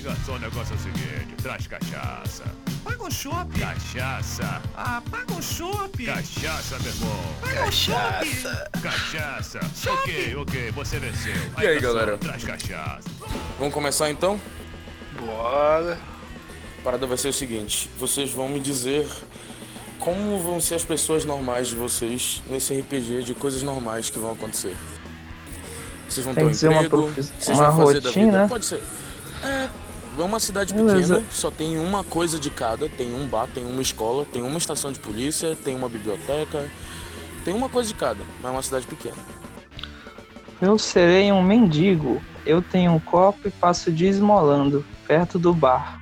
Garçom, o negócio é o seguinte: traz cachaça. Paga um chopp. Cachaça. Ah, paga um chopp. Cachaça, meu irmão. Paga um chopp. Cachaça. Ok, ok, você venceu. E aí, garçom, galera? Traz cachaça. Vamos começar então? Bora. A parada vai ser o seguinte: vocês vão me dizer como vão ser as pessoas normais de vocês nesse RPG de coisas normais que vão acontecer. Vocês vão Tem ter um uma emprego, uma vão fazer da rotina, vida. né? Pode ser. É, é uma cidade pequena, só tem uma coisa de cada. Tem um bar, tem uma escola, tem uma estação de polícia, tem uma biblioteca. Tem uma coisa de cada, mas é uma cidade pequena. Eu serei um mendigo. Eu tenho um copo e passo o dia esmolando, perto do bar.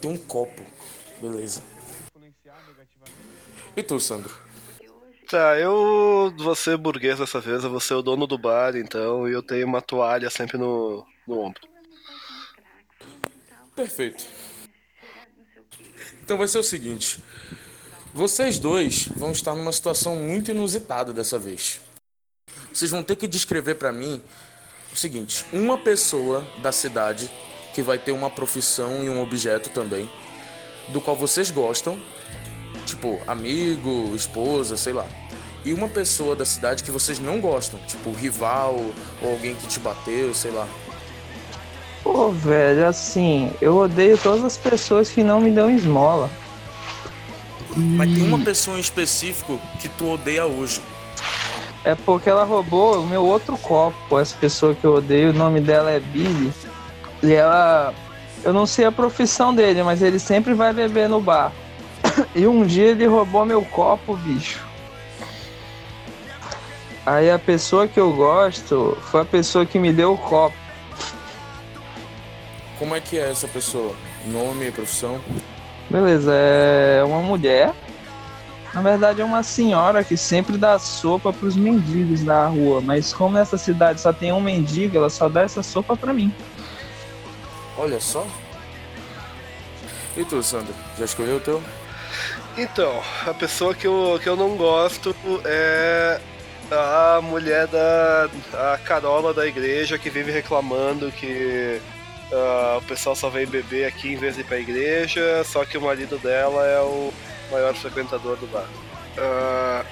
Tem um copo. Beleza. E tu, Sandro? Tá, eu vou ser burguês dessa vez, eu vou ser o dono do bar, então, e eu tenho uma toalha sempre no, no ombro. Perfeito. Então vai ser o seguinte: vocês dois vão estar numa situação muito inusitada dessa vez. Vocês vão ter que descrever pra mim o seguinte: uma pessoa da cidade que vai ter uma profissão e um objeto também, do qual vocês gostam, tipo amigo, esposa, sei lá. E uma pessoa da cidade que vocês não gostam, tipo rival ou alguém que te bateu, sei lá. Pô, velho, assim, eu odeio todas as pessoas que não me dão esmola. Mas tem uma pessoa em específico que tu odeia hoje. É porque ela roubou o meu outro copo. Essa pessoa que eu odeio, o nome dela é Billy. E ela. Eu não sei a profissão dele, mas ele sempre vai beber no bar. E um dia ele roubou meu copo, bicho. Aí a pessoa que eu gosto foi a pessoa que me deu o copo. Como é que é essa pessoa? Nome, profissão? Beleza, é uma mulher. Na verdade é uma senhora que sempre dá sopa pros mendigos da rua, mas como nessa cidade só tem um mendigo, ela só dá essa sopa pra mim. Olha só. E tu, Sandro? Já escolheu o teu? Então, a pessoa que eu, que eu não gosto é a mulher da. a Carola da igreja que vive reclamando que ah, o pessoal só vem beber aqui em vez de ir pra igreja, só que o marido dela é o maior frequentador do bar. Ah,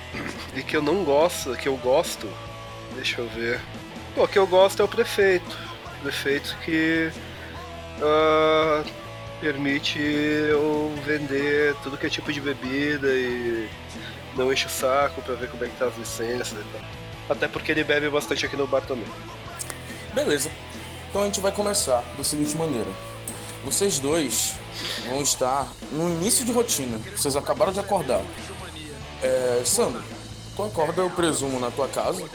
e que eu não gosto, que eu gosto, deixa eu ver. O que eu gosto é o prefeito. O prefeito que ah, permite eu vender tudo que é tipo de bebida e não enche o saco pra ver como é que tá as licenças e tal. Até porque ele bebe bastante aqui no bar também. Beleza. Então a gente vai começar da seguinte maneira. Vocês dois vão estar no início de rotina. Vocês acabaram de acordar. É, Sandro, tu acorda, eu presumo, na tua casa.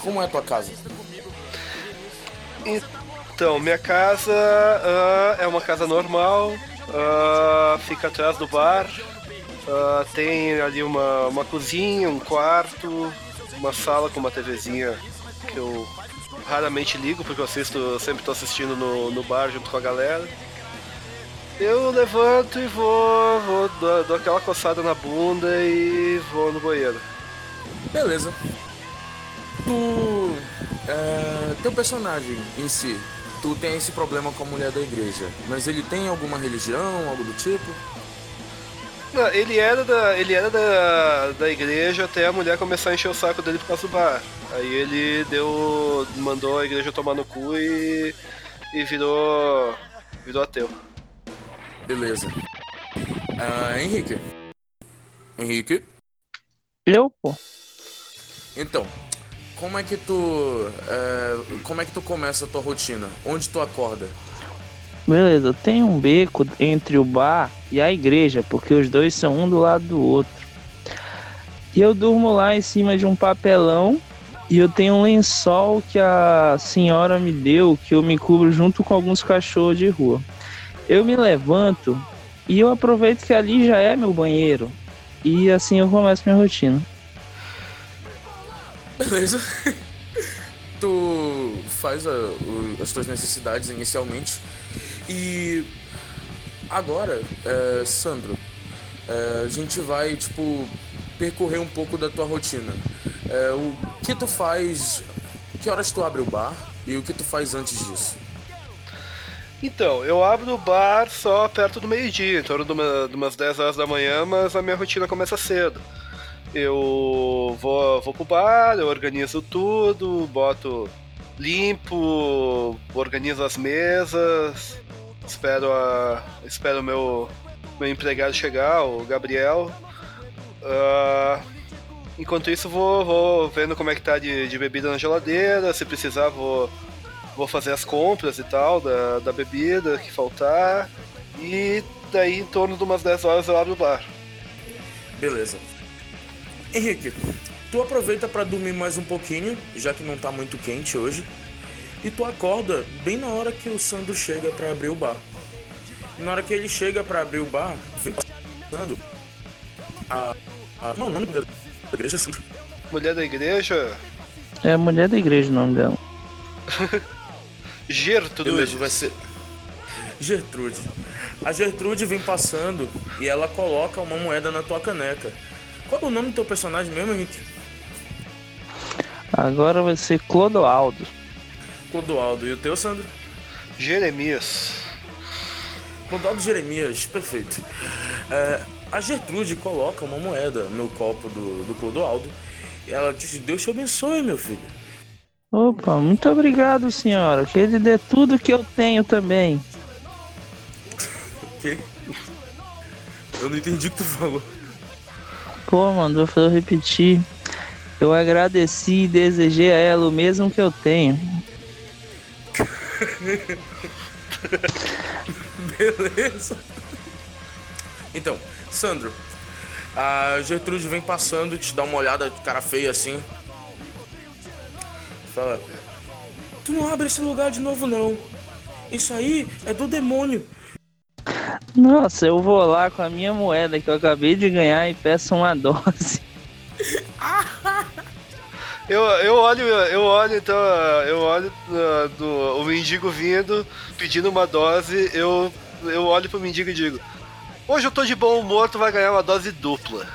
Como é a tua casa? Então, minha casa ah, é uma casa normal, ah, fica atrás do bar, ah, tem ali uma, uma cozinha, um quarto, uma sala com uma TVzinha que eu raramente ligo porque eu assisto, eu sempre tô assistindo no, no bar junto com a galera. Eu levanto e vou, vou dou, dou aquela coçada na bunda e vou no banheiro. Beleza. Tu. É, teu personagem em si, tu tem esse problema com a mulher da igreja, mas ele tem alguma religião, algo do tipo? Não, ele era, da, ele era da, da igreja até a mulher começar a encher o saco dele por causa do bar. Aí ele deu. mandou a igreja tomar no cu e. e virou. virou ateu. Beleza. Ah, Henrique. Henrique? Eu, pô. Então, como é que tu. é, como é que tu começa a tua rotina? Onde tu acorda? Beleza, tem um beco entre o bar e a igreja, porque os dois são um do lado do outro. E eu durmo lá em cima de um papelão e eu tenho um lençol que a senhora me deu, que eu me cubro junto com alguns cachorros de rua. Eu me levanto e eu aproveito que ali já é meu banheiro. E assim eu começo minha rotina. Beleza. tu faz a- o- as tuas necessidades inicialmente. E agora, é, Sandro, é, a gente vai, tipo, percorrer um pouco da tua rotina. É, o que tu faz. Que horas tu abre o bar e o que tu faz antes disso? Então, eu abro o bar só perto do meio-dia, em torno de, uma, de umas 10 horas da manhã, mas a minha rotina começa cedo. Eu vou, vou pro bar, eu organizo tudo, boto limpo, organizo as mesas, espero a, espero meu, meu empregado chegar, o Gabriel. Ah, enquanto isso, vou, vou vendo como é que tá de, de bebida na geladeira, se precisar, vou, vou fazer as compras e tal da, da bebida que faltar. E daí, em torno de umas 10 horas, eu abro o bar. Beleza. Henrique, tu aproveita pra dormir mais um pouquinho, já que não tá muito quente hoje. E tu acorda bem na hora que o Sandro chega pra abrir o bar. E na hora que ele chega pra abrir o bar, vem passando a. a não, o nome da igreja Sandro. Mulher da igreja, É a mulher da igreja o nome dela. Gertrude. Beleza, vai ser. Gertrude. A Gertrude vem passando e ela coloca uma moeda na tua caneca. Qual é o nome do teu personagem mesmo, Henrique? Agora vai ser Clodoaldo. Clodoaldo. E o teu, Sandro? Jeremias. Clodoaldo Jeremias, perfeito. É, a Gertrude coloca uma moeda no copo do, do Clodoaldo e ela diz: Deus te abençoe, meu filho. Opa, muito obrigado, senhora. Que ele dê tudo que eu tenho também. O quê? Eu não entendi o que tu falou. Pô, mandou eu repetir. Eu agradeci e desejei a ela o mesmo que eu tenho. Beleza. Então, Sandro, a Gertrude vem passando, te dá uma olhada de cara feia assim. Fala: Tu não abre esse lugar de novo, não. Isso aí é do demônio. Nossa, eu vou lá com a minha moeda que eu acabei de ganhar e peço uma dose. Eu, eu olho, eu olho então, eu olho uh, do, o mendigo vindo, pedindo uma dose, eu, eu olho pro mendigo e digo, hoje eu tô de bom humor, tu vai ganhar uma dose dupla.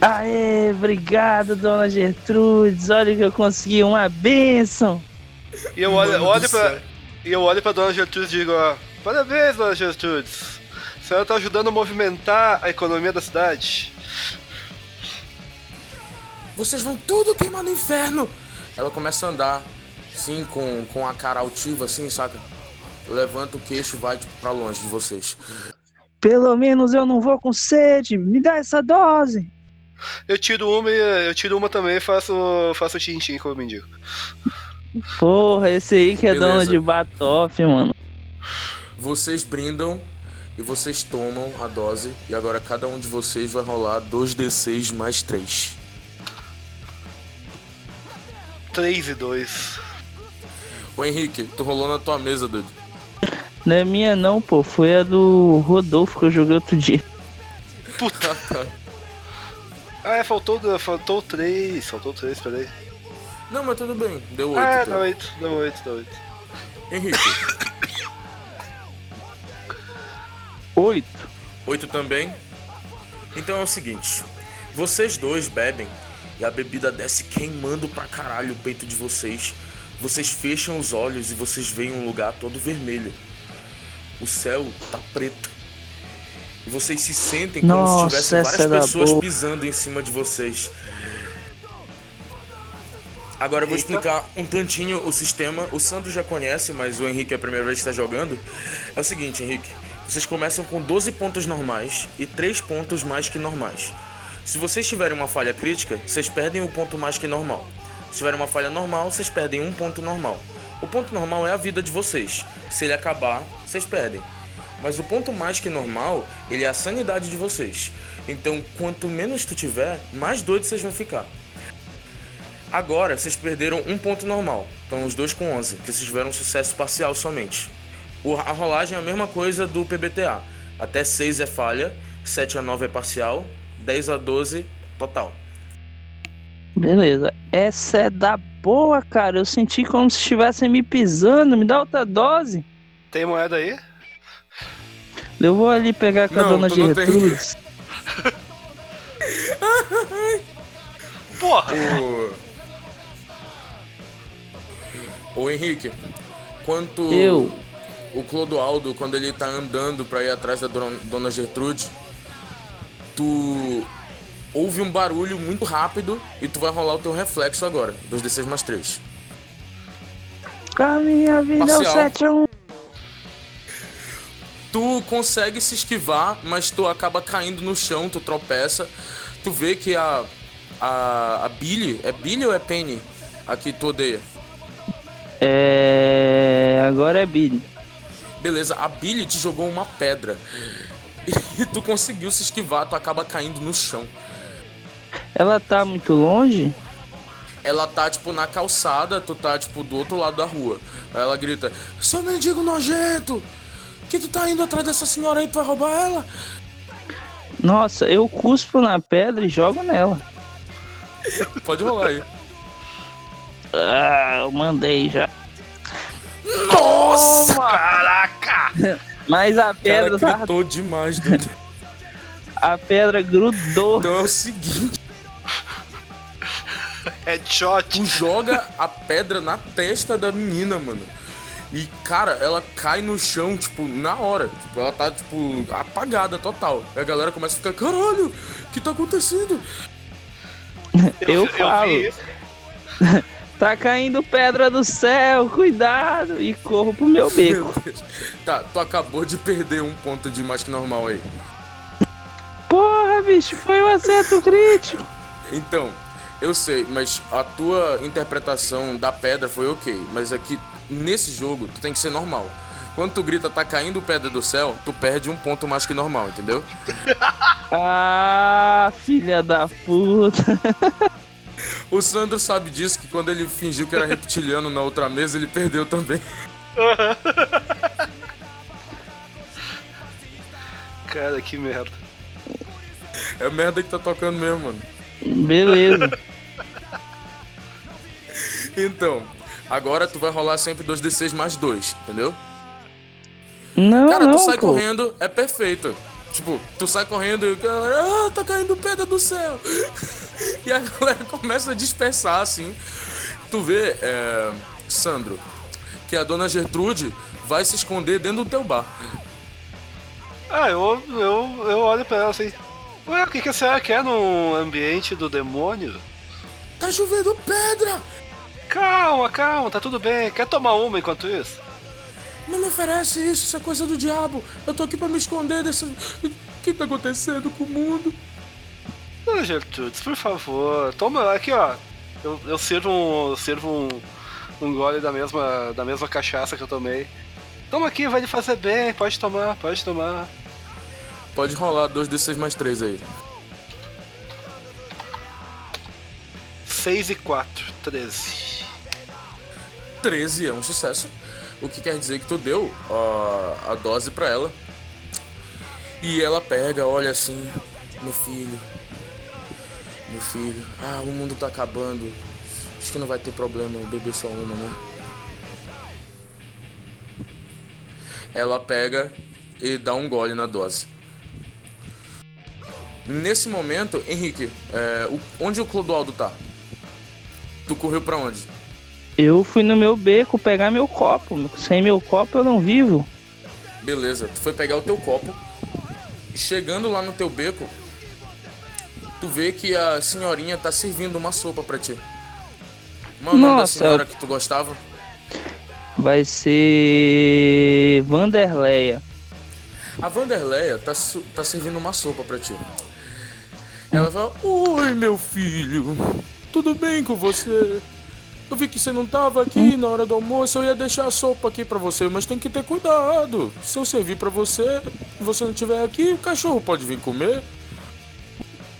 Aê, obrigado, dona Gertrudes. Olha que eu consegui uma bênção. E eu olho, Mano olho pra, e eu olho pra dona Gertrudes e digo, ó, parabéns, dona Gertrudes. A senhora tá ajudando a movimentar a economia da cidade. Vocês vão tudo queimar no inferno. Ela começa a andar, assim, com, com a cara altiva, assim, saca? Levanta o queixo e vai tipo, pra longe de vocês. Pelo menos eu não vou com sede. Me dá essa dose. Eu tiro uma e eu tiro uma também e faço, faço tintim com o mendigo. Porra, esse aí que é Beleza. dono de Batoff, mano. Vocês brindam e vocês tomam a dose. E agora cada um de vocês vai rolar 2d6 mais 3. 3 e 2. Ô Henrique, tu rolou na tua mesa, doido. Não é minha não, pô. Foi a do Rodolfo que eu joguei outro dia. Puta. Ah, é, faltou, faltou 3, faltou 3, peraí. Não, mas tudo bem. Deu 8. Ah, então. dá 8, dá 8, dá 8. Henrique, Oito. Oito também. Então é o seguinte: vocês dois bebem e a bebida desce queimando pra caralho o peito de vocês. Vocês fecham os olhos e vocês veem um lugar todo vermelho. O céu tá preto. E vocês se sentem como Nossa, se tivessem várias é pessoas boa. pisando em cima de vocês. Agora eu vou explicar um tantinho o sistema. O Sandro já conhece, mas o Henrique é a primeira vez que está jogando. É o seguinte, Henrique. Vocês começam com 12 pontos normais e 3 pontos mais que normais. Se vocês tiverem uma falha crítica, vocês perdem o ponto mais que normal. Se tiverem uma falha normal, vocês perdem um ponto normal. O ponto normal é a vida de vocês. Se ele acabar, vocês perdem. Mas o ponto mais que normal, ele é a sanidade de vocês. Então, quanto menos tu tiver, mais doido vocês vão ficar. Agora, vocês perderam um ponto normal. Então, os dois com 11, que vocês tiveram sucesso parcial somente. A rolagem é a mesma coisa do PBTA. Até 6 é falha, 7 a 9 é parcial, 10 a 12 total. Beleza. Essa é da boa, cara. Eu senti como se estivessem me pisando. Me dá outra dose. Tem moeda aí? Eu vou ali pegar com a Não, dona. Gertrudes. Porra! O... Ô Henrique, quanto Eu. o Clodoaldo, quando ele tá andando pra ir atrás da dona, dona Gertrude, tu ouve um barulho muito rápido e tu vai rolar o teu reflexo agora, dos D6 mais 3. A minha vida é o Parcial. 7 a 1. Tu consegue se esquivar, mas tu acaba caindo no chão, tu tropeça. Tu vê que a. A, a Billy. É Billy ou é Penny? A que tu odeia? É. Agora é Billy. Beleza, a Billy te jogou uma pedra. E tu conseguiu se esquivar, tu acaba caindo no chão. Ela tá muito longe? Ela tá, tipo, na calçada, tu tá, tipo, do outro lado da rua. Aí ela grita: Seu mendigo nojento! Que tu tá indo atrás dessa senhora aí, vai roubar ela? Nossa, eu cuspo na pedra e jogo nela. Pode rolar aí. Ah, eu mandei já. Nossa! Caraca! Mas a Cara, pedra, tá, gritou demais, doido. a pedra grudou. Então é o seguinte: Headshot! tu joga a pedra na testa da menina, mano. E, cara, ela cai no chão, tipo, na hora. Tipo, ela tá, tipo, apagada total. Aí a galera começa a ficar, caralho, o que tá acontecendo? Eu falo. vi isso. Tá caindo pedra do céu, cuidado! E corro pro meu beco. Meu Deus. Tá, tu acabou de perder um ponto de mais que normal aí. Porra, bicho, foi um acerto crítico. Então, eu sei, mas a tua interpretação da pedra foi ok. Mas aqui, nesse jogo, tu tem que ser normal. Quando tu grita tá caindo pedra do céu, tu perde um ponto mais que normal, entendeu? Ah, filha da puta. O Sandro sabe disso, que quando ele fingiu que era reptiliano na outra mesa, ele perdeu também. Cara, que merda. É merda que tá tocando mesmo, mano. Beleza. Então, agora tu vai rolar sempre 2d6 mais 2, entendeu? Não, Cara, não, tu sai pô. correndo, é perfeito. Tipo, tu sai correndo e o cara, ah, tá caindo pedra do céu. e a galera começa a dispersar, assim. Tu vê, é, Sandro, que a dona Gertrude vai se esconder dentro do teu bar. Ah, eu, eu, eu olho pra ela assim. Ué, o que, que a senhora quer num ambiente do demônio? Tá chovendo pedra! Calma, calma, tá tudo bem. Quer tomar uma enquanto isso? Não me oferece isso, isso é coisa do diabo. Eu tô aqui pra me esconder desse. O que tá acontecendo com o mundo? Dona Gertrudes, por favor, toma aqui, ó. Eu, eu sirvo, um, eu sirvo um, um gole da mesma, da mesma cachaça que eu tomei. Toma aqui, vai lhe fazer bem, pode tomar, pode tomar. Pode rolar 2d6 mais 3 aí. 6 e 4, 13. 13 é um sucesso. O que quer dizer que tu deu ó, a dose pra ela. E ela pega, olha assim, meu filho. Meu filho, ah, o mundo tá acabando. Acho que não vai ter problema beber só uma, né? Ela pega e dá um gole na dose. Nesse momento, Henrique, é, o- onde o Clodoaldo tá? Tu correu pra onde? Eu fui no meu beco pegar meu copo. Sem meu copo eu não vivo. Beleza, tu foi pegar o teu copo. Chegando lá no teu beco, tu vê que a senhorinha tá servindo uma sopa pra ti. Qual é o nome da Nossa, senhora que tu gostava? Vai ser. Vanderleia. A Vanderleia tá, tá servindo uma sopa pra ti. Ela fala: Oi, meu filho, tudo bem com você? Eu vi que você não tava aqui na hora do almoço, eu ia deixar a sopa aqui pra você, mas tem que ter cuidado. Se eu servir pra você e você não estiver aqui, o cachorro pode vir comer.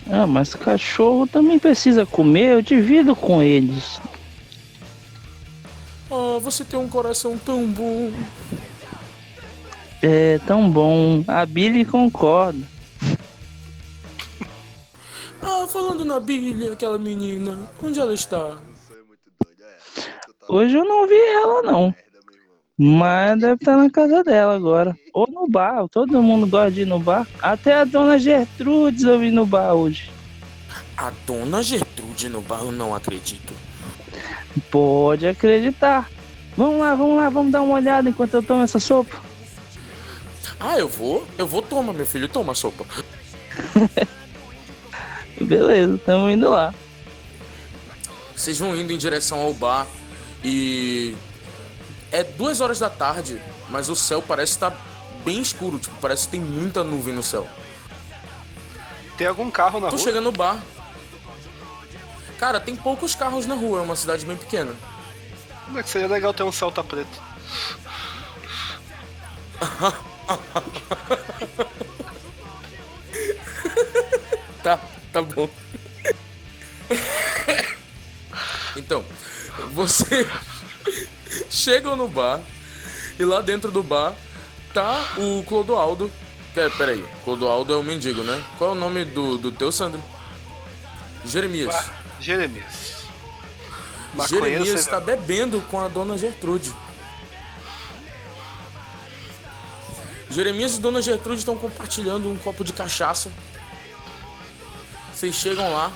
Ah, mas cachorro também precisa comer, eu divido com eles. Ah, você tem um coração tão bom. É tão bom. A Billy concorda. Ah, falando na Billy, aquela menina, onde ela está? Hoje eu não vi ela, não. Mas deve estar na casa dela agora. Ou no bar. Todo mundo gosta de ir no bar. Até a dona Gertrudes eu vi no bar hoje. A dona Gertrude no bar, eu não acredito. Pode acreditar. Vamos lá, vamos lá, vamos dar uma olhada enquanto eu tomo essa sopa. Ah, eu vou? Eu vou, toma, meu filho, toma a sopa. Beleza, estamos indo lá. Vocês vão indo em direção ao bar e. É duas horas da tarde, mas o céu parece estar bem escuro, tipo, parece que tem muita nuvem no céu. Tem algum carro na Tu rua? chega no bar. Cara, tem poucos carros na rua, é uma cidade bem pequena. Como é que seria legal ter um Celta preto? Tá, tá bom. Então, você chegam no bar e lá dentro do bar tá o Clodoaldo. Pera, peraí, Clodoaldo é o mendigo, né? Qual é o nome do, do teu, Sandro? Jeremias. Ah, Jeremias. Maconheiro Jeremias está bebendo com a dona Gertrude. Jeremias e dona Gertrude estão compartilhando um copo de cachaça. Vocês chegam lá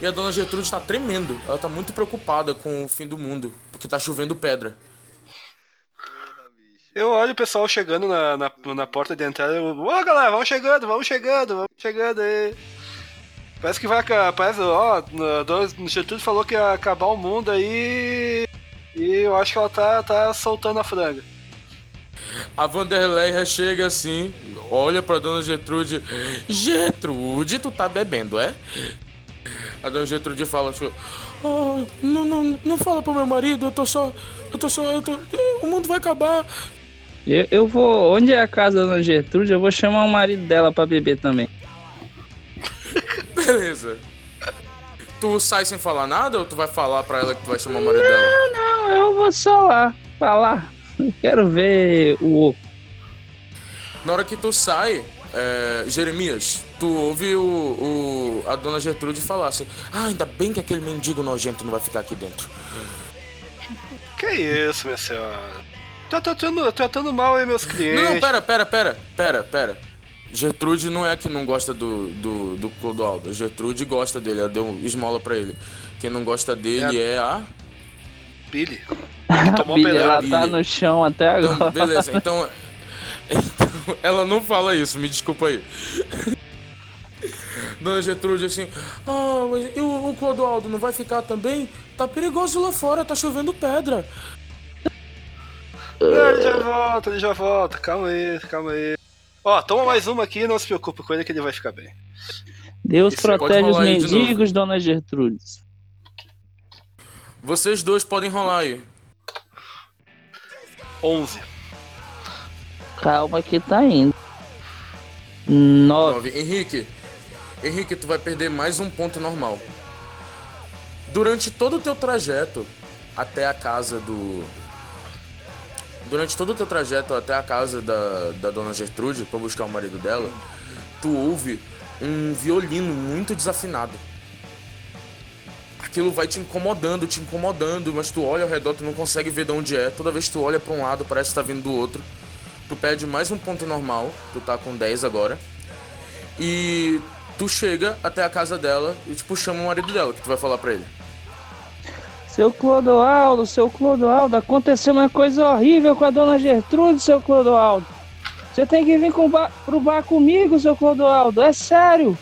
e a dona Gertrude está tremendo. Ela está muito preocupada com o fim do mundo, porque tá chovendo pedra. Eu olho o pessoal chegando na, na, na porta de entrada eu, ô galera, vamos chegando, vamos chegando, vamos chegando aí. Parece que vai acabar, parece, ó, a dona Gertrude falou que ia acabar o mundo aí e eu acho que ela tá, tá soltando a franga. A Vanderleia chega assim, olha pra dona Gertrude. Gertrude, tu tá bebendo, é? A dona Gertrude fala assim, "Ah, não, não, não fala pro meu marido, eu tô só. Eu tô só. Eu tô, o mundo vai acabar. Eu, eu vou. Onde é a casa da dona Gertrude? Eu vou chamar o marido dela pra beber também. Beleza. Tu sai sem falar nada ou tu vai falar pra ela que tu vai chamar o marido dela? Não, eu vou só lá falar. Eu quero ver o. Na hora que tu sai, é, Jeremias, tu ouve o, o- a dona Gertrude falar assim: Ah, ainda bem que aquele mendigo nojento não vai ficar aqui dentro. Que isso, minha senhora? Tá tratando, tratando mal aí meus clientes. Não, não, pera, pera, pera, pera, pera. Gertrude não é que não gosta do, do, do Clodoaldo. Gertrude gosta dele, ela deu esmola pra ele. Quem não gosta dele é, a. Billy. Tomou Billy, ela tá no chão até Então, agora. beleza, então. então, Ela não fala isso, me desculpa aí. Dona Gertrude assim, ah, mas e o, o Clodoaldo não vai ficar também? Tá perigoso lá fora, tá chovendo pedra. Ele já volta, ele já volta. Calma aí, calma aí. Ó, toma mais uma aqui e não se preocupe com ele que ele vai ficar bem. Deus Isso, protege os mendigos, dona Gertrudes. Vocês dois podem rolar aí. 11. Calma que tá indo. Nove. Nove. Henrique, Henrique, tu vai perder mais um ponto normal. Durante todo o teu trajeto até a casa do. Durante todo o teu trajeto até a casa da, da dona Gertrude, pra buscar o marido dela, tu ouve um violino muito desafinado. Aquilo vai te incomodando, te incomodando, mas tu olha ao redor, tu não consegue ver de onde é. Toda vez que tu olha pra um lado, parece que tá vindo do outro. tu perde mais um ponto normal, tu tá com 10 agora. E tu chega até a casa dela e tipo chama o marido dela, que tu vai falar pra ele. Seu Clodoaldo, seu Clodoaldo, aconteceu uma coisa horrível com a dona Gertrude, seu Clodoaldo. Você tem que vir com ba pro bar comigo, seu Clodoaldo, é sério.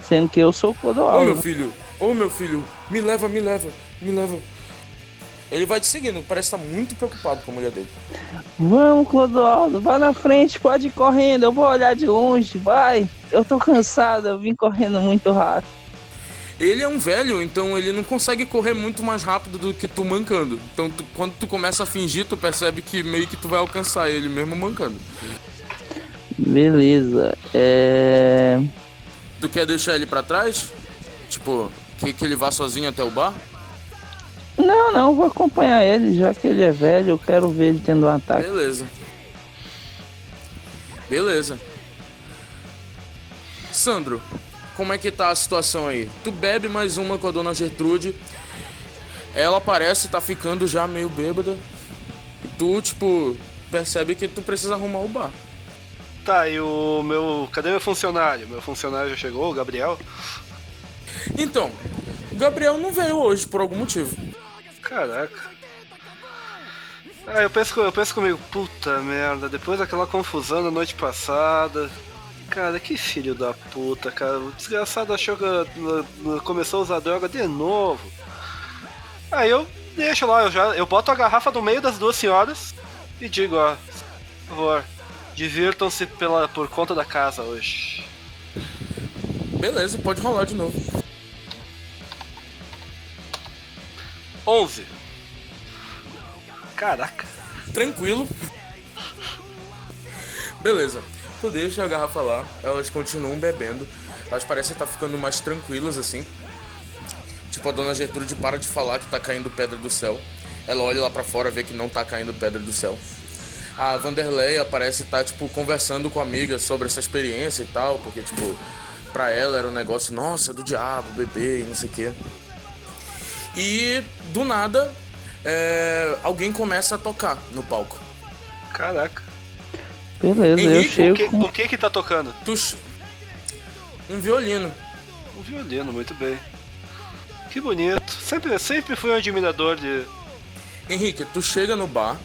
Sendo que eu sou o Ô Clodoaldo. meu filho, ô meu filho, me leva, me leva, me leva. Ele vai te seguindo, parece estar muito preocupado com a mulher dele. Vamos, Clodoaldo, vai na frente, pode ir correndo, eu vou olhar de longe, vai. Eu tô cansado, eu vim correndo muito rápido. Ele é um velho, então ele não consegue correr muito mais rápido do que tu mancando. Então tu- quando tu começa a fingir, tu percebe que meio que tu vai alcançar ele mesmo mancando. Beleza, é. Tu quer deixar ele pra trás? Tipo, que, que ele vá sozinho até o bar? Não, não, vou acompanhar ele, já que ele é velho, eu quero ver ele tendo um ataque. Beleza. Beleza. Sandro, como é que tá a situação aí? Tu bebe mais uma com a dona Gertrude. Ela parece tá ficando já meio bêbada. Tu, tipo, percebe que tu precisa arrumar o bar. Tá, e o meu. Cadê meu funcionário? Meu funcionário já chegou, o Gabriel? Então, o Gabriel não veio hoje por algum motivo. Caraca. Ah, eu penso, eu penso comigo, puta merda, depois daquela confusão da noite passada. Cara, que filho da puta, cara. O desgraçado achou que começou a usar droga de novo. Aí eu deixo lá, eu já eu boto a garrafa no meio das duas senhoras e digo, ó, por favor, divirtam-se pela por conta da casa hoje. Beleza, pode rolar de novo. 11. Caraca. Tranquilo. Beleza. Tu deixa a garrafa lá, elas continuam bebendo. Elas parecem estar ficando mais tranquilas assim. Tipo, a dona Gertrude para de falar que tá caindo pedra do céu. Ela olha lá pra fora, vê que não tá caindo pedra do céu. A Vanderleia parece estar, tipo, conversando com a amiga sobre essa experiência e tal, porque, tipo, pra ela era um negócio, nossa, do diabo, bebê e não sei o quê. E, do nada, é, alguém começa a tocar no palco. Caraca. Beleza, eu Henrique, O chego que, com. o que que tá tocando? Um violino. Um violino, muito bem. Que bonito. Sempre, sempre fui um admirador de. Henrique, tu chega no bar,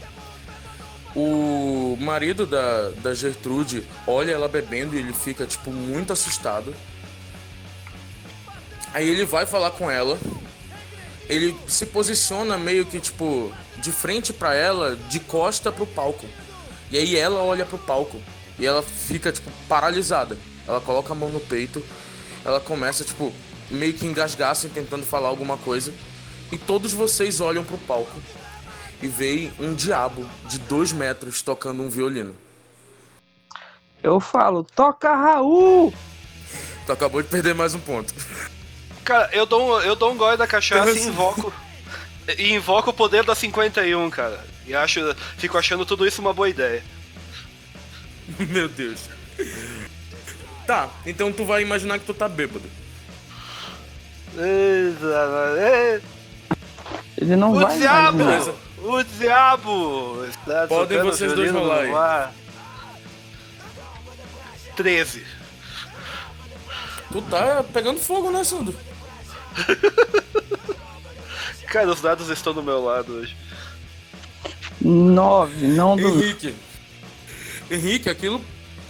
o marido da, da Gertrude olha ela bebendo e ele fica, tipo, muito assustado. Aí ele vai falar com ela, ele se posiciona meio que, tipo, de frente pra ela, de costa pro palco. E aí ela olha pro palco e ela fica, tipo, paralisada. Ela coloca a mão no peito, ela começa, tipo, meio que engasgar assim, tentando falar alguma coisa. E todos vocês olham pro palco e veem um diabo de dois metros tocando um violino. Eu falo, toca Raul! Tu acabou de perder mais um ponto. Cara, eu dou um, eu dou um gole da cachaça e invoco. E invoco o poder da 51, cara. E acho, fico achando tudo isso uma boa ideia. Meu Deus. Tá, então tu vai imaginar que tu tá bêbado. Ele não O vai diabo! imaginar. O diabo! Está Podem vocês dois rolar no aí. ar. 13. Tu tá pegando fogo, né, Sandro? Cara, os dados estão do meu lado hoje. Nove, não do. Henrique. Henrique, aquilo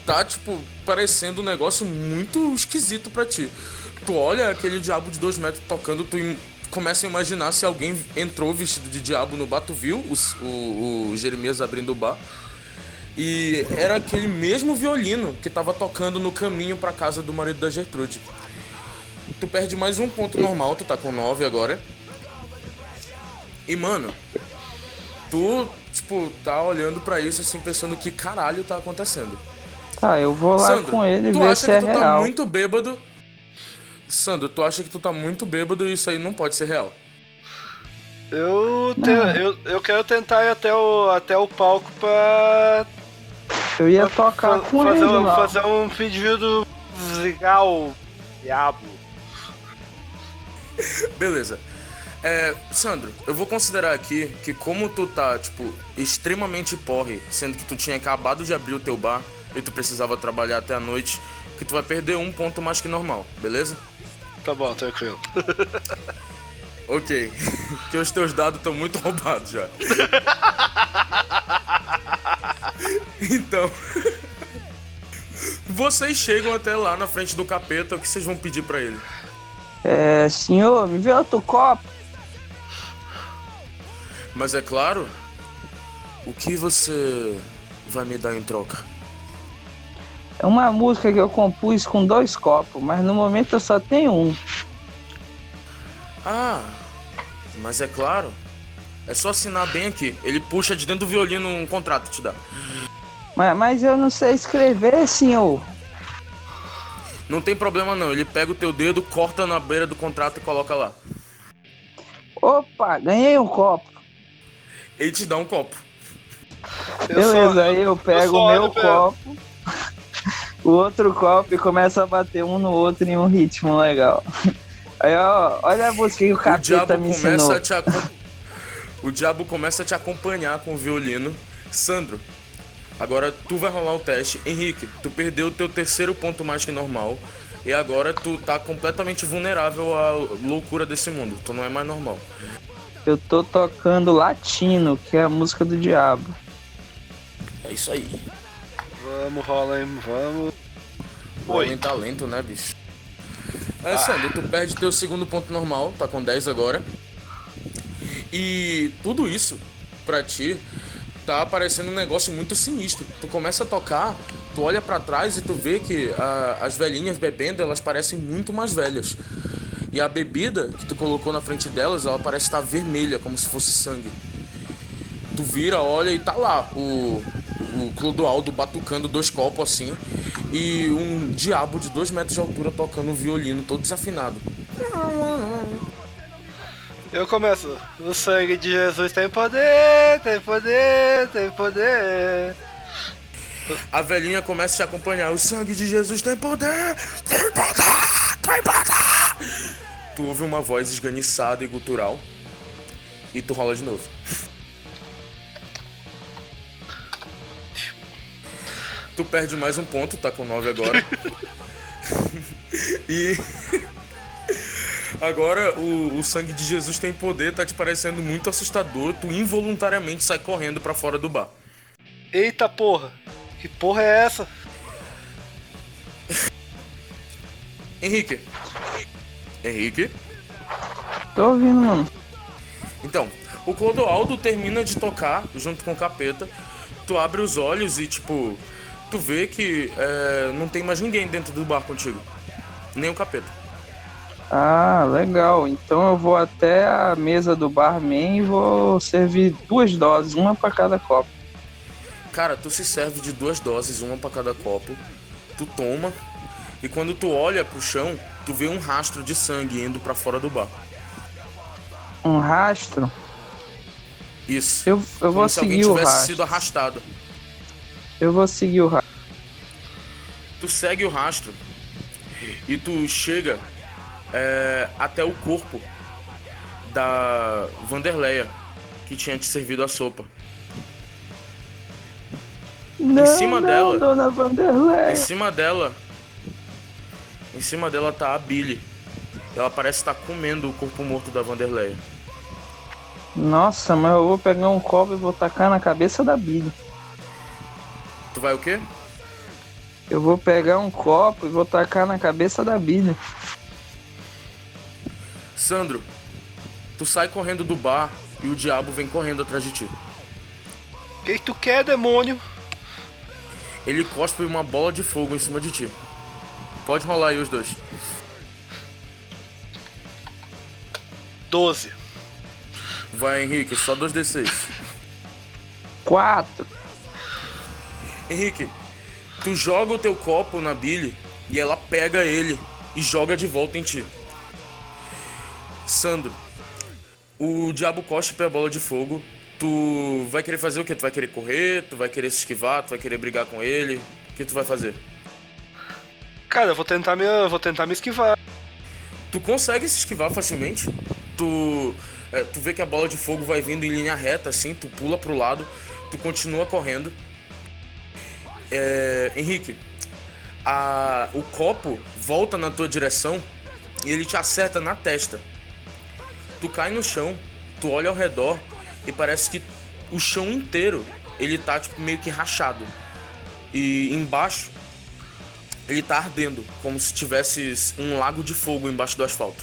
tá, tipo, parecendo um negócio muito esquisito pra ti. Tu olha aquele diabo de dois metros tocando, tu começa a imaginar se alguém entrou vestido de diabo no bar, tu viu o, o, o Jeremias abrindo o bar. E era aquele mesmo violino que tava tocando no caminho pra casa do marido da Gertrude. Tu perde mais um ponto normal, tu tá com nove agora. E, mano, tu, tipo, tá olhando pra isso assim, pensando que caralho tá acontecendo. Tá, eu vou lá Sandro, com ele tu ver acha se que é tu tá real. muito bêbado. Sandro, tu acha que tu tá muito bêbado e isso aí não pode ser real. Eu, te- eu, eu quero tentar ir até o, até o palco pra Eu ia tocar fa- com fazer, ele um, lá. fazer um pedido legal, diabo. Beleza. É, Sandro, eu vou considerar aqui que como tu tá, tipo, extremamente porre, sendo que tu tinha acabado de abrir o teu bar e tu precisava trabalhar até a noite, que tu vai perder um ponto mais que normal, beleza? Tá bom, tranquilo. Ok. que os teus dados estão muito roubados já. então. Vocês chegam até lá na frente do capeta, o que vocês vão pedir pra ele? É, senhor, me vê outro copo. Mas é claro, o que você vai me dar em troca? É uma música que eu compus com dois copos, mas no momento eu só tenho um. Ah, mas é claro. É só assinar bem aqui. Ele puxa de dentro do violino um contrato, te dá. Mas, mas eu não sei escrever, senhor. Não tem problema não. Ele pega o teu dedo, corta na beira do contrato e coloca lá. Opa, ganhei um copo. Ele te dá um copo. Eu Beleza, só- aí eu pego o meu copo, o outro copo e começa a bater um no outro em um ritmo legal. Aí, ó, olha a música que o O capeta diabo me começa ensinou. a O diabo começa a te acompanhar com o violino. Sandro, agora tu vai rolar o teste. Henrique, tu perdeu o teu terceiro ponto mais que normal. E agora tu tá completamente vulnerável à loucura desse mundo. Tu não é mais normal. Eu tô tocando latino, que é a música do diabo. É isso aí. Vamos, rola, hein? Vamos. Oi. Oi. Em talento, né, bicho? É, Sandro, tu perde teu segundo ponto normal, tá com 10 agora. E tudo isso, pra ti, tá parecendo um negócio muito sinistro. Tu começa a tocar, tu olha pra trás e tu vê que ah, as velhinhas bebendo, elas parecem muito mais velhas. E a bebida que tu colocou na frente delas, ela parece estar vermelha, como se fosse sangue. Tu vira, olha e tá lá o, o Clodoaldo batucando dois copos assim e um diabo de dois metros de altura tocando um violino todo desafinado. Eu começo. O sangue de Jesus tem poder, tem poder, tem poder. A velhinha começa a te acompanhar. O sangue de Jesus tem poder! Tem poder! Tem poder! Tu ouve uma voz esganiçada e gutural. E tu rola de novo. Tu perde mais um ponto, tá com 9 agora. e. Agora o, o sangue de Jesus tem poder, tá te parecendo muito assustador. Tu involuntariamente sai correndo pra fora do bar. Eita porra! Que porra é essa? Henrique. Henrique. Tô ouvindo, mano. Então, o Clodoaldo termina de tocar junto com o capeta. Tu abre os olhos e, tipo, tu vê que é, não tem mais ninguém dentro do bar contigo. Nem o capeta. Ah, legal. Então eu vou até a mesa do barman e vou servir duas doses, uma pra cada copo. Cara, tu se serve de duas doses, uma pra cada copo. Tu toma. E quando tu olha pro chão, tu vê um rastro de sangue indo pra fora do bar. Um rastro. Isso. Eu, eu vou Como se alguém seguir o tivesse rastro. sido arrastado. Eu vou seguir o rastro. Tu segue o rastro e tu chega é, até o corpo da Vanderleia, que tinha te servido a sopa. Não, cima não, dela. Dona Vanderlei. Em cima dela, em cima dela tá a Billy. Ela parece estar comendo o corpo morto da Vanderleia. Nossa, mas eu vou pegar um copo e vou tacar na cabeça da Billy. Tu vai o quê? Eu vou pegar um copo e vou tacar na cabeça da Billy. Sandro, tu sai correndo do bar e o diabo vem correndo atrás de ti. O que, tu quer, demônio? Ele cospe uma bola de fogo em cima de ti. Pode rolar aí os dois. 12. Vai, Henrique, só 2d6. Quatro. Henrique, tu joga o teu copo na Billy e ela pega ele e joga de volta em ti. Sandro, o diabo cospe a bola de fogo. Tu vai querer fazer o quê? Tu vai querer correr? Tu vai querer se esquivar? Tu vai querer brigar com ele? O que tu vai fazer? Cara, eu vou tentar me, vou tentar me esquivar. Tu consegue se esquivar facilmente. Tu É, tu vê que a bola de fogo vai vindo em linha reta, assim, tu pula pro lado, tu continua correndo. É, Henrique, a- o copo volta na tua direção e ele te acerta na testa. Tu cai no chão, tu olha ao redor e parece que o chão inteiro ele tá tipo meio que rachado. E embaixo ele tá ardendo, como se tivesse um lago de fogo embaixo do asfalto.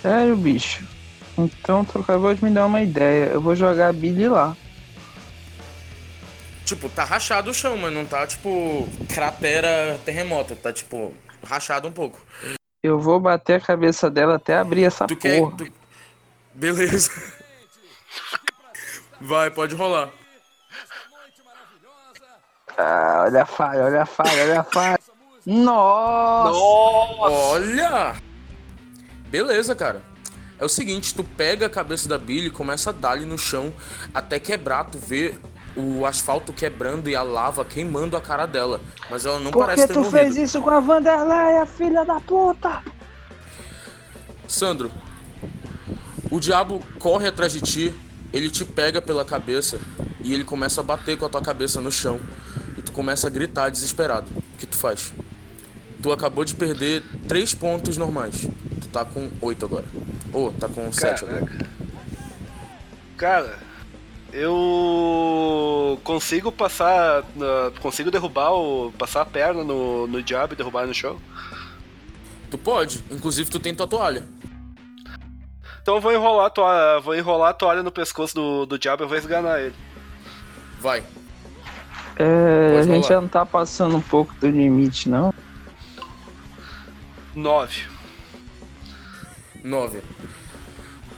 Sério, bicho? Então tu acabou de me dar uma ideia. Eu vou jogar a Billy lá. Tipo, tá rachado o chão, mas não tá tipo cratera terremota, tá tipo rachado um pouco. Eu vou bater a cabeça dela até abrir essa Tu quer. porra. tu- Beleza. Vai, pode rolar. Ah, olha a falha, olha a falha, olha a falha. Nossa! Olha! Beleza, cara. É o seguinte, tu pega a cabeça da Billy e começa a dar-lhe no chão até quebrar, tu vê o asfalto quebrando e a lava queimando a cara dela. Mas ela não Por parece que ter tu morrido. fez isso com a Vanderleia, filha da puta? Sandro, o diabo corre atrás de ti, ele te pega pela cabeça e ele começa a bater com a tua cabeça no chão. E tu começa a gritar desesperado. O que tu faz? Tu acabou de perder três pontos normais. Tu tá com oito agora. Ou tá com sete agora. Cara, eu consigo passar. consigo derrubar o. passar a perna no, no diabo e derrubar no chão? Tu pode, inclusive tu tem tua toalha. Então eu vou enrolar a toalha, vou enrolar a toalha no pescoço do, do diabo e eu vou esganar ele. Vai. É, a gente já não tá passando um pouco do limite, não? 9. 9.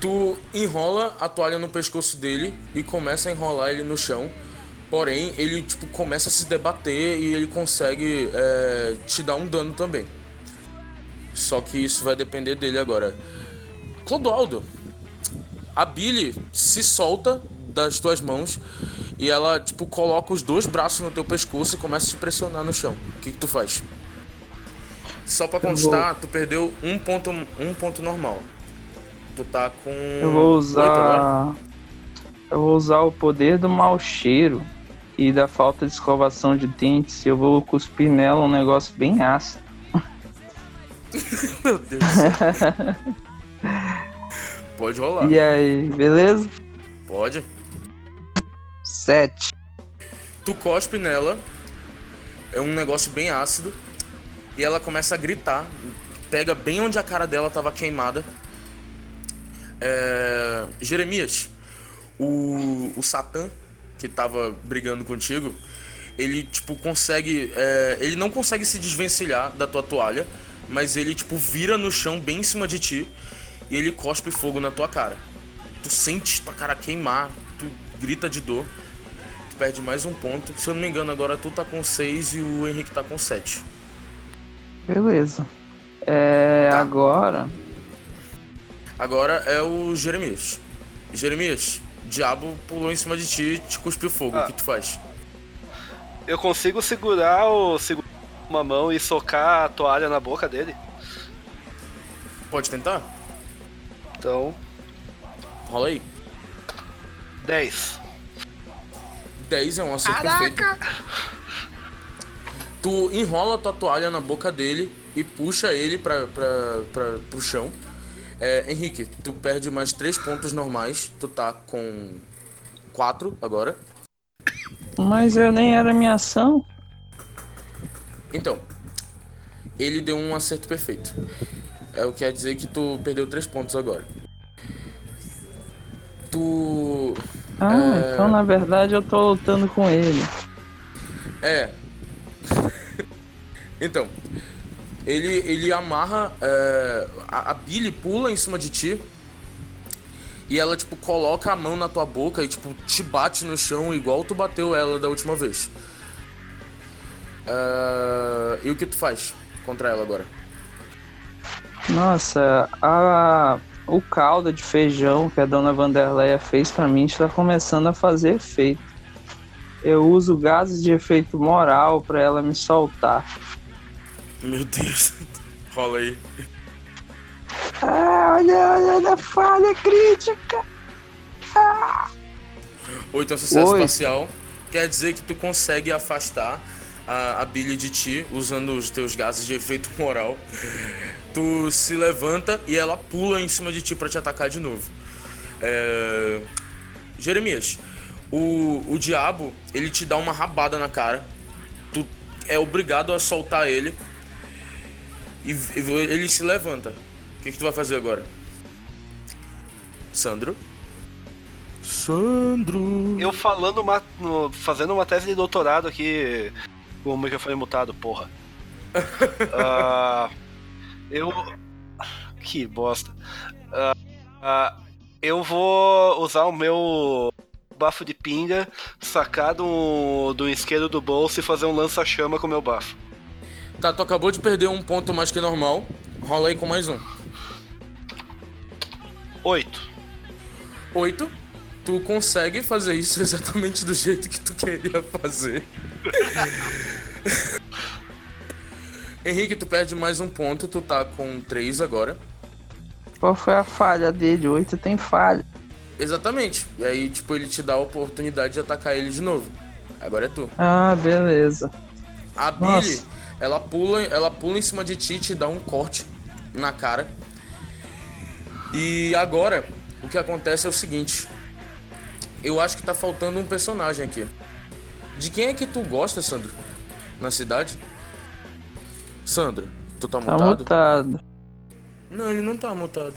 Tu enrola a toalha no pescoço dele e começa a enrolar ele no chão. Porém, ele tipo, começa a se debater e ele consegue é, te dar um dano também. Só que isso vai depender dele agora. Clodoaldo, a Billy se solta das tuas mãos e ela tipo coloca os dois braços no teu pescoço e começa a te pressionar no chão. O que, que tu faz? Só vou- constar, tu perdeu um ponto, um ponto normal. Tu tá com. Eu vou oito agora? usar. Eu vou usar o poder do mau cheiro e da falta de escovação de dentes. Eu vou cuspir nela um negócio bem ácido. Meu Deus do céu. Pode rolar. E aí, beleza? Pode. Sete. Tu cospe nela. É um negócio bem ácido. E ela começa a gritar. Pega bem onde a cara dela tava queimada. É, Jeremias, o, o Satã, que tava brigando contigo, ele, tipo, consegue. é, ele não consegue se desvencilhar da tua toalha, mas ele, tipo, vira no chão bem em cima de ti e ele cospe fogo na tua cara. Tu sente tua cara queimar, tu grita de dor, tu perde mais um ponto. Se eu não me engano, agora tu tá com 6 e o Henrique tá com 7. Beleza. É, Tá. agora. Agora é o Jeremias. Jeremias, o diabo pulou em cima de ti e te cuspiu fogo. Ah. O que tu faz? Eu consigo segurar o. segurar uma mão e socar a toalha na boca dele? Pode tentar? Então. Rola aí. 10. 10 é um acerto perfeito. Tu enrola tua toalha na boca dele e puxa ele pra, pra, pra, pro chão. É, Henrique, tu perde mais 3 pontos normais. Tu tá com 4 agora. Mas eu nem era minha ação. Então, ele deu um acerto perfeito. É o que quer dizer que tu perdeu 3 pontos agora. Tu. Ah, É. então na verdade eu tô lutando com ele. É. então, ele, ele amarra. é, a, a Billy pula em cima de ti. E ela, tipo, coloca a mão na tua boca e, tipo, te bate no chão igual tu bateu ela da última vez. É, e o que tu faz contra ela agora? Nossa, a, o caldo de feijão que a dona Vanderleia fez pra mim está começando a fazer efeito. Eu uso gases de efeito moral pra ela me soltar. Meu Deus. Rola aí. Ah, olha, olha, olha, falha crítica. Ah. Oito é um sucesso Oito. parcial. Quer dizer que tu consegue afastar a, a Billy de ti usando os teus gases de efeito moral. Tu se levanta e ela pula em cima de ti pra te atacar de novo. É... Jeremias, o, o diabo, ele te dá uma rabada na cara. Tu é obrigado a soltar ele. E, e ele se levanta. O que, que tu vai fazer agora? Sandro? Sandro. Eu falando uma, no- fazendo uma tese de doutorado aqui com o microfone mutado, porra. Ah, eu. Que bosta. Ah, ah, eu vou usar o meu bafo de pinga, sacar do, do isqueiro do bolso e fazer um lança-chama com o meu bafo. Tá, tu acabou de perder um ponto mais que normal. Rola aí com mais um. Oito. Oito. Tu consegue fazer isso exatamente do jeito que tu queria fazer. Henrique, tu perde mais um ponto, tu tá com três agora. Qual foi a falha dele? Oito tem falha. Exatamente. E aí, tipo, ele te dá a oportunidade de atacar ele de novo. Agora é tu. Ah, beleza. A Billy, Nossa. Ela pula, ela pula em cima de ti e te dá um corte na cara. E agora, o que acontece é o seguinte. Eu acho que tá faltando um personagem aqui. De quem é que tu gosta, Sandro? Na cidade? Sandro, tu tá Tá mutado? mutado. Não, ele não tá mutado.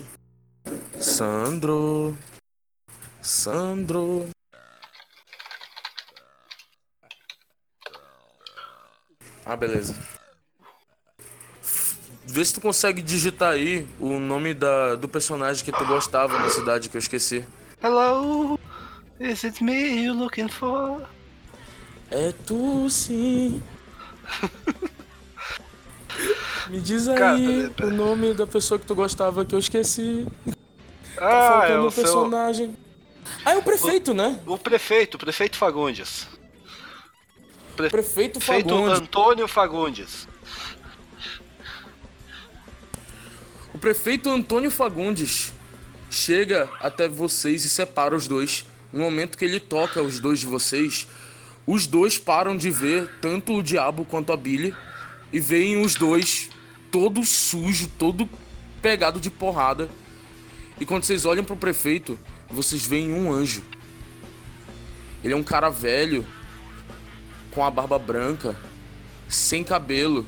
Sandro. Sandro. Ah, beleza. Vê se tu consegue digitar aí o nome da, do personagem que tu gostava na cidade que eu esqueci. Hello, is it me you looking for? É tu sim. Me diz aí Cara, o nome da pessoa que tu gostava que eu esqueci. Tá Ah, é o um seu. personagem. Ah, é o prefeito, né? O prefeito, o prefeito Fagundes. Prefeito Prefeito Fagundes. Antônio Fagundes. O prefeito Antônio Fagundes chega até vocês e separa os dois. No momento que ele toca os dois de vocês, os dois param de ver tanto o diabo quanto a Billy e veem os dois todo sujo, todo pegado de porrada. E quando vocês olham pro prefeito, vocês veem um anjo. Ele é um cara velho, com a barba branca, sem cabelo,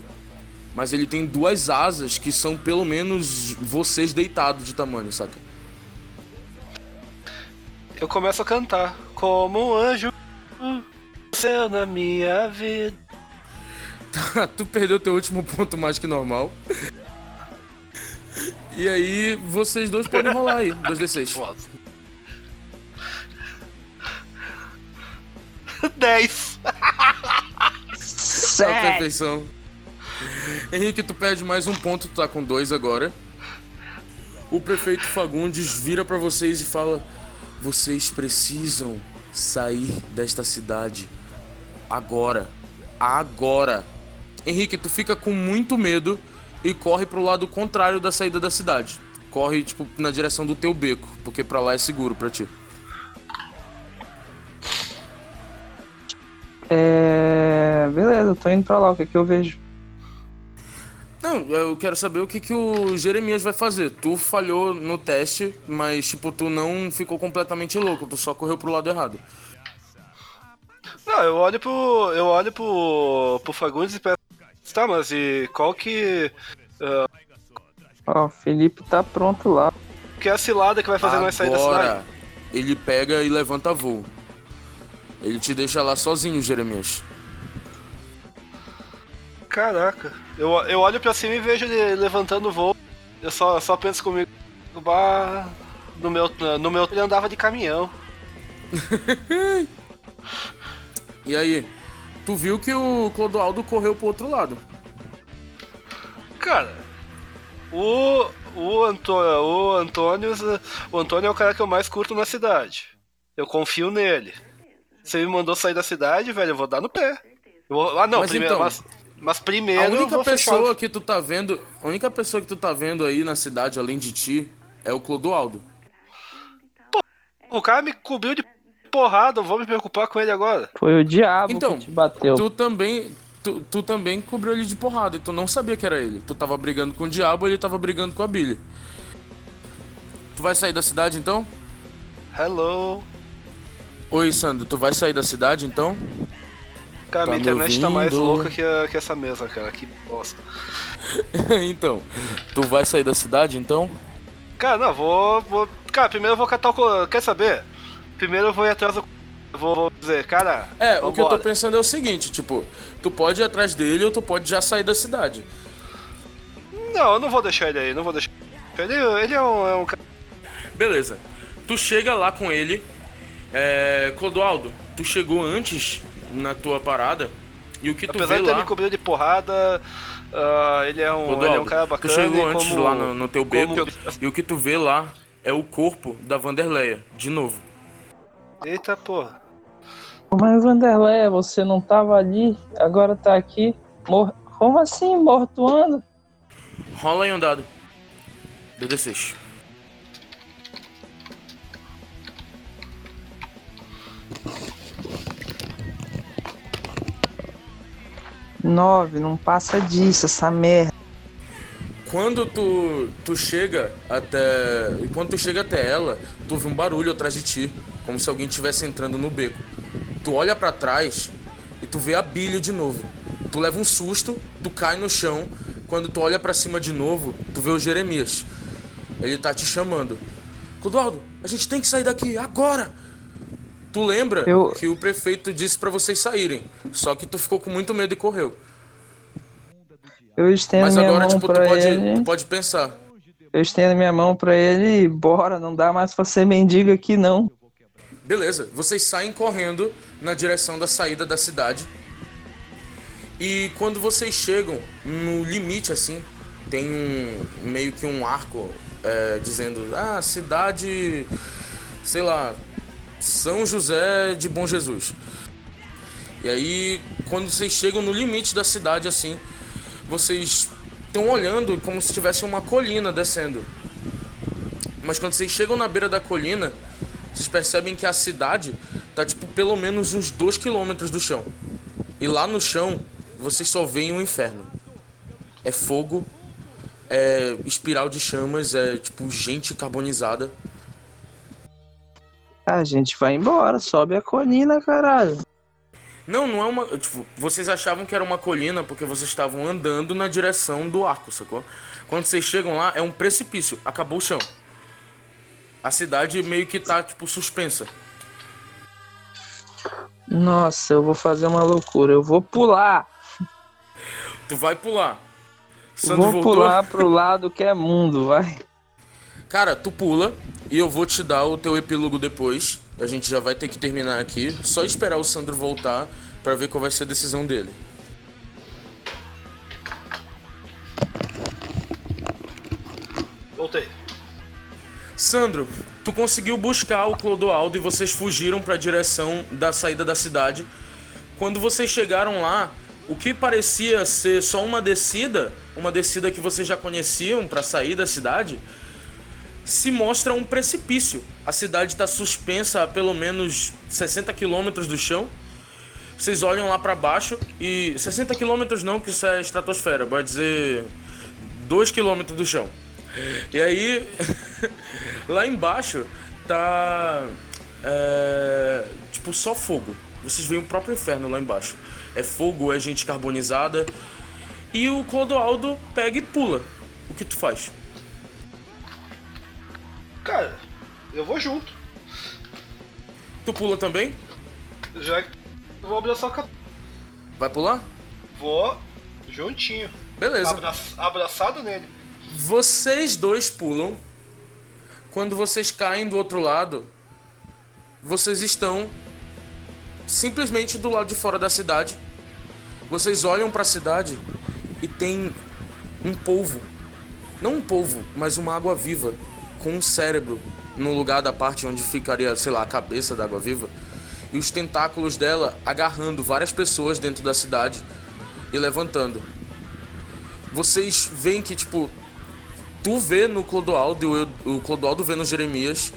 mas ele tem duas asas que são pelo menos vocês deitados de tamanho, saca? Eu começo a cantar. Como um anjo, céu na minha vida. tu perdeu teu último ponto mais que normal. E aí, vocês dois podem rolar aí, 2d6. 10. A Sete. perfeição. Henrique, tu perde mais um ponto, tu tá com dois agora. O prefeito Fagundes vira pra vocês e fala: Vocês precisam sair desta cidade agora. Agora. Henrique, tu fica com muito medo e corre pro lado contrário da saída da cidade. Corre, tipo, na direção do teu beco, porque pra lá é seguro pra ti. É. Beleza, tô indo pra lá. O que que eu vejo? Não, eu quero saber o que, que o Jeremias vai fazer. Tu falhou no teste, mas, tipo, tu não ficou completamente louco, tu só correu pro lado errado. Não, eu olho pro. Eu olho pro. pro Fagundes e peço. Tá, mas e qual que. Ó, o Felipe tá pronto lá. Que é a cilada que vai fazer nós sair da cidade? Agora, ele pega e levanta voo. Ele te deixa lá sozinho, Jeremias. Caraca. Eu, eu olho pra cima e vejo ele levantando o voo. Eu só, só penso comigo. Bah, no meu, no meu ele andava de caminhão. E aí, tu viu que o Clodoaldo correu pro outro lado. Cara, o. O Antônio, o Antônio. O Antônio é o cara que eu mais curto na cidade. Eu confio nele. Você me mandou sair da cidade, velho, eu vou dar no pé. Eu vou- ah, não, Mas primeiro. então- Mas, Mas primeiro A eu única vou fechar pessoa o- que tu tá vendo, a única pessoa que tu tá vendo aí na cidade além de ti é o Clodoaldo. O cara me cobriu de porrada, eu vou me preocupar com ele agora. Foi o diabo Então, que te bateu. Tu também, tu, tu também cobriu ele de porrada e tu não sabia que era ele. Tu tava brigando com o diabo, ele tava brigando com a Billy. Tu vai sair da cidade então? Hello. Oi, Sandro, tu vai sair da cidade então? Cara, Tá minha internet tá mais louca que, a- que essa mesa, cara. Que bosta. então, tu vai sair da cidade então? Cara, não, vou. vou... Cara, primeiro eu vou catar o. Quer saber? Primeiro eu vou ir atrás do. Vou, vou dizer, cara. É, o que eu tô pensando é o seguinte, tipo, tu pode ir atrás dele ou tu pode já sair da cidade. Não, eu não vou deixar ele aí, não vou deixar. Ele, ele é um, é um. Beleza. Tu chega lá com ele. É, Clodoaldo, tu chegou antes na tua parada. E o que tu Apesar vê de ter lá. me cobrido de porrada, ah, ele, é um, ele é um Clodoaldo, cara tu bacana. chegou e antes como- lá no, no teu beco. como- E o que tu vê lá é o corpo da Vanderleia, de novo. Eita porra. Mas Vanderlei, você não tava ali, agora tá aqui. Mor... Como assim, mortuando? Rola aí um dado. DD6. Nove, não passa disso, essa merda. Quando tu, tu chega até. Quando tu chega até ela, tu ouve um barulho atrás de ti, como se alguém estivesse entrando no beco. Tu olha pra trás e tu vê a Billy de novo. Tu leva um susto, tu cai no chão. Quando tu olha pra cima de novo, tu vê o Jeremias. Ele tá te chamando. Clodoaldo, a gente tem que sair daqui agora! Tu lembra Eu- que o prefeito disse pra vocês saírem, só que tu ficou com muito medo e correu. Eu estendo Mas minha agora, mão tipo, tu pode, ele. tu pode pensar. Eu estendo minha mão pra ele e bora, não dá mais pra ser mendigo aqui não. Beleza, vocês saem correndo na direção da saída da cidade. E quando vocês chegam no limite, assim, tem um meio que um arco é, dizendo: Ah, cidade, sei lá, São José de Bom Jesus. E aí, quando vocês chegam no limite da cidade, assim, vocês estão olhando como se tivesse uma colina descendo. Mas quando vocês chegam na beira da colina, vocês percebem que a cidade tá tipo pelo menos uns 2 quilômetros do chão. E lá no chão, vocês só veem um inferno. É fogo, é espiral de chamas, é tipo gente carbonizada. A gente vai embora, sobe a colina, caralho. Não, não é uma. Tipo, vocês achavam que era uma colina porque vocês estavam andando na direção do arco, sacou? Quando vocês chegam lá, é um precipício, acabou o chão. A cidade meio que tá, tipo, suspensa. Nossa, eu vou fazer uma loucura. Eu vou pular. Tu vai pular. Sandro vou voltou? pular pro lado que é mundo, vai. Cara, tu pula e eu vou te dar o teu epílogo depois. A gente já vai ter que terminar aqui. Só esperar o Sandro voltar pra ver qual vai ser a decisão dele. Voltei. Sandro, tu conseguiu buscar o Clodoaldo e vocês fugiram pra direção da saída da cidade. Quando vocês chegaram lá, o que parecia ser só uma descida, uma descida que vocês já conheciam pra sair da cidade, se mostra um precipício. A cidade está suspensa a pelo menos 60 quilômetros do chão. Vocês olham lá pra baixo e 60 quilômetros não, que isso é estratosfera, vai dizer 2 quilômetros do chão. E aí, lá embaixo tá é, tipo só fogo. Vocês veem o próprio inferno lá embaixo. É fogo, é gente carbonizada. E o Clodoaldo pega e pula. O que tu faz? Cara, eu vou junto. Tu pula também? Já que eu vou abraçar o cap... Vai pular? Vou juntinho. Beleza. Abra... Abraçado nele. Vocês dois pulam. Quando vocês caem do outro lado, vocês estão simplesmente do lado de fora da cidade. Vocês olham para a cidade e tem um polvo. Não um polvo, mas uma água viva com um cérebro no lugar da parte onde ficaria, sei lá, a cabeça da água viva. E os tentáculos dela agarrando várias pessoas dentro da cidade. e levantando. Vocês veem que, tipo, tu vê no Clodoaldo e o, o Clodoaldo vê no Jeremias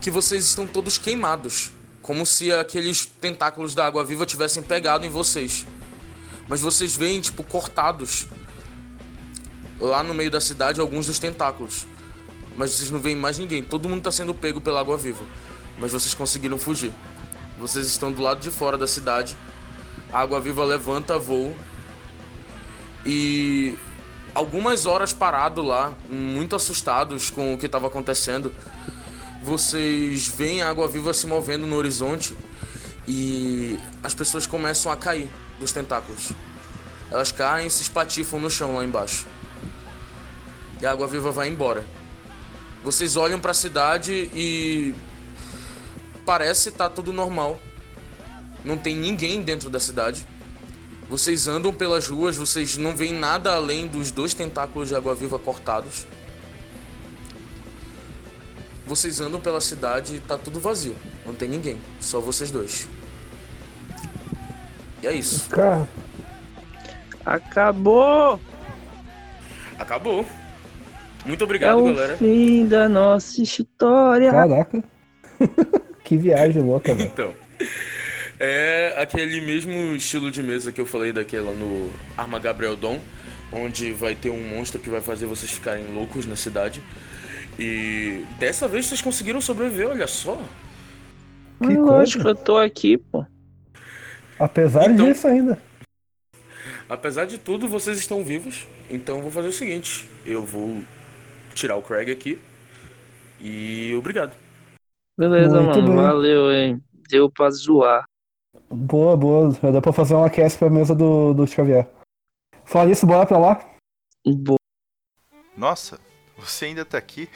que vocês estão todos queimados. Como se aqueles tentáculos da água viva tivessem pegado em vocês. Mas vocês veem, tipo, cortados lá no meio da cidade alguns dos tentáculos. Mas vocês não veem mais ninguém. Todo mundo está sendo pego pela água viva. Mas vocês conseguiram fugir. Vocês estão do lado de fora da cidade. A água viva levanta voo. E algumas horas parado lá, muito assustados com o que estava acontecendo. Vocês veem a água viva se movendo no horizonte e as pessoas começam a cair dos tentáculos. Elas caem e se espatifam no chão lá embaixo. E a água viva vai embora. Vocês olham para a cidade e parece estar tá tudo normal. Não tem ninguém dentro da cidade. Vocês andam pelas ruas, vocês não veem nada além dos dois tentáculos de água-viva cortados. Vocês andam pela cidade e tá tudo vazio. Não tem ninguém, só vocês dois. E é isso. Acabou! Acabou. Muito obrigado, é o galera. fim da nossa história. Caraca. que viagem louca, velho. Então. É aquele mesmo estilo de mesa que eu falei daquela no Arma Gabriel Dom, onde vai ter um monstro que vai fazer vocês ficarem loucos na cidade. E dessa vez vocês conseguiram sobreviver, olha só. Que Mas lógico que eu tô aqui, pô. Apesar então, disso ainda. Apesar de tudo, vocês estão vivos. Então eu vou fazer o seguinte: eu vou tirar o Craig aqui. E obrigado. Beleza, Muito mano. Bem. Valeu, hein. Deu pra zoar. Boa, boa. Dá pra fazer uma cast pra mesa do, do Xavier. Fala isso, bora pra lá. Boa. Nossa, você ainda tá aqui?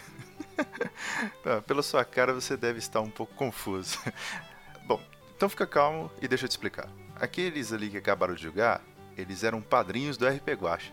pela sua cara você deve estar um pouco confuso. Bom, então fica calmo e deixa eu te explicar. Aqueles ali que acabaram de jogar, eles eram padrinhos do RP Guacha.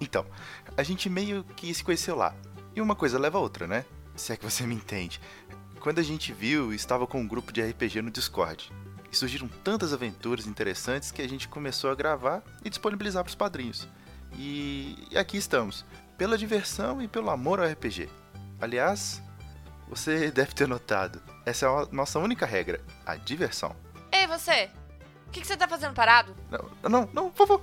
Então, a gente meio que se conheceu lá. E uma coisa leva a outra, né? Se é que você me entende. Quando a gente viu, estava com um grupo de RPG no Discord. E surgiram tantas aventuras interessantes que a gente começou a gravar e disponibilizar para os padrinhos. E... aqui estamos, pela diversão e pelo amor ao RPG. Aliás, você deve ter notado, essa é a nossa única regra, a diversão. Ei, você! O que, que, você tá fazendo parado? Não, não, não, por favor.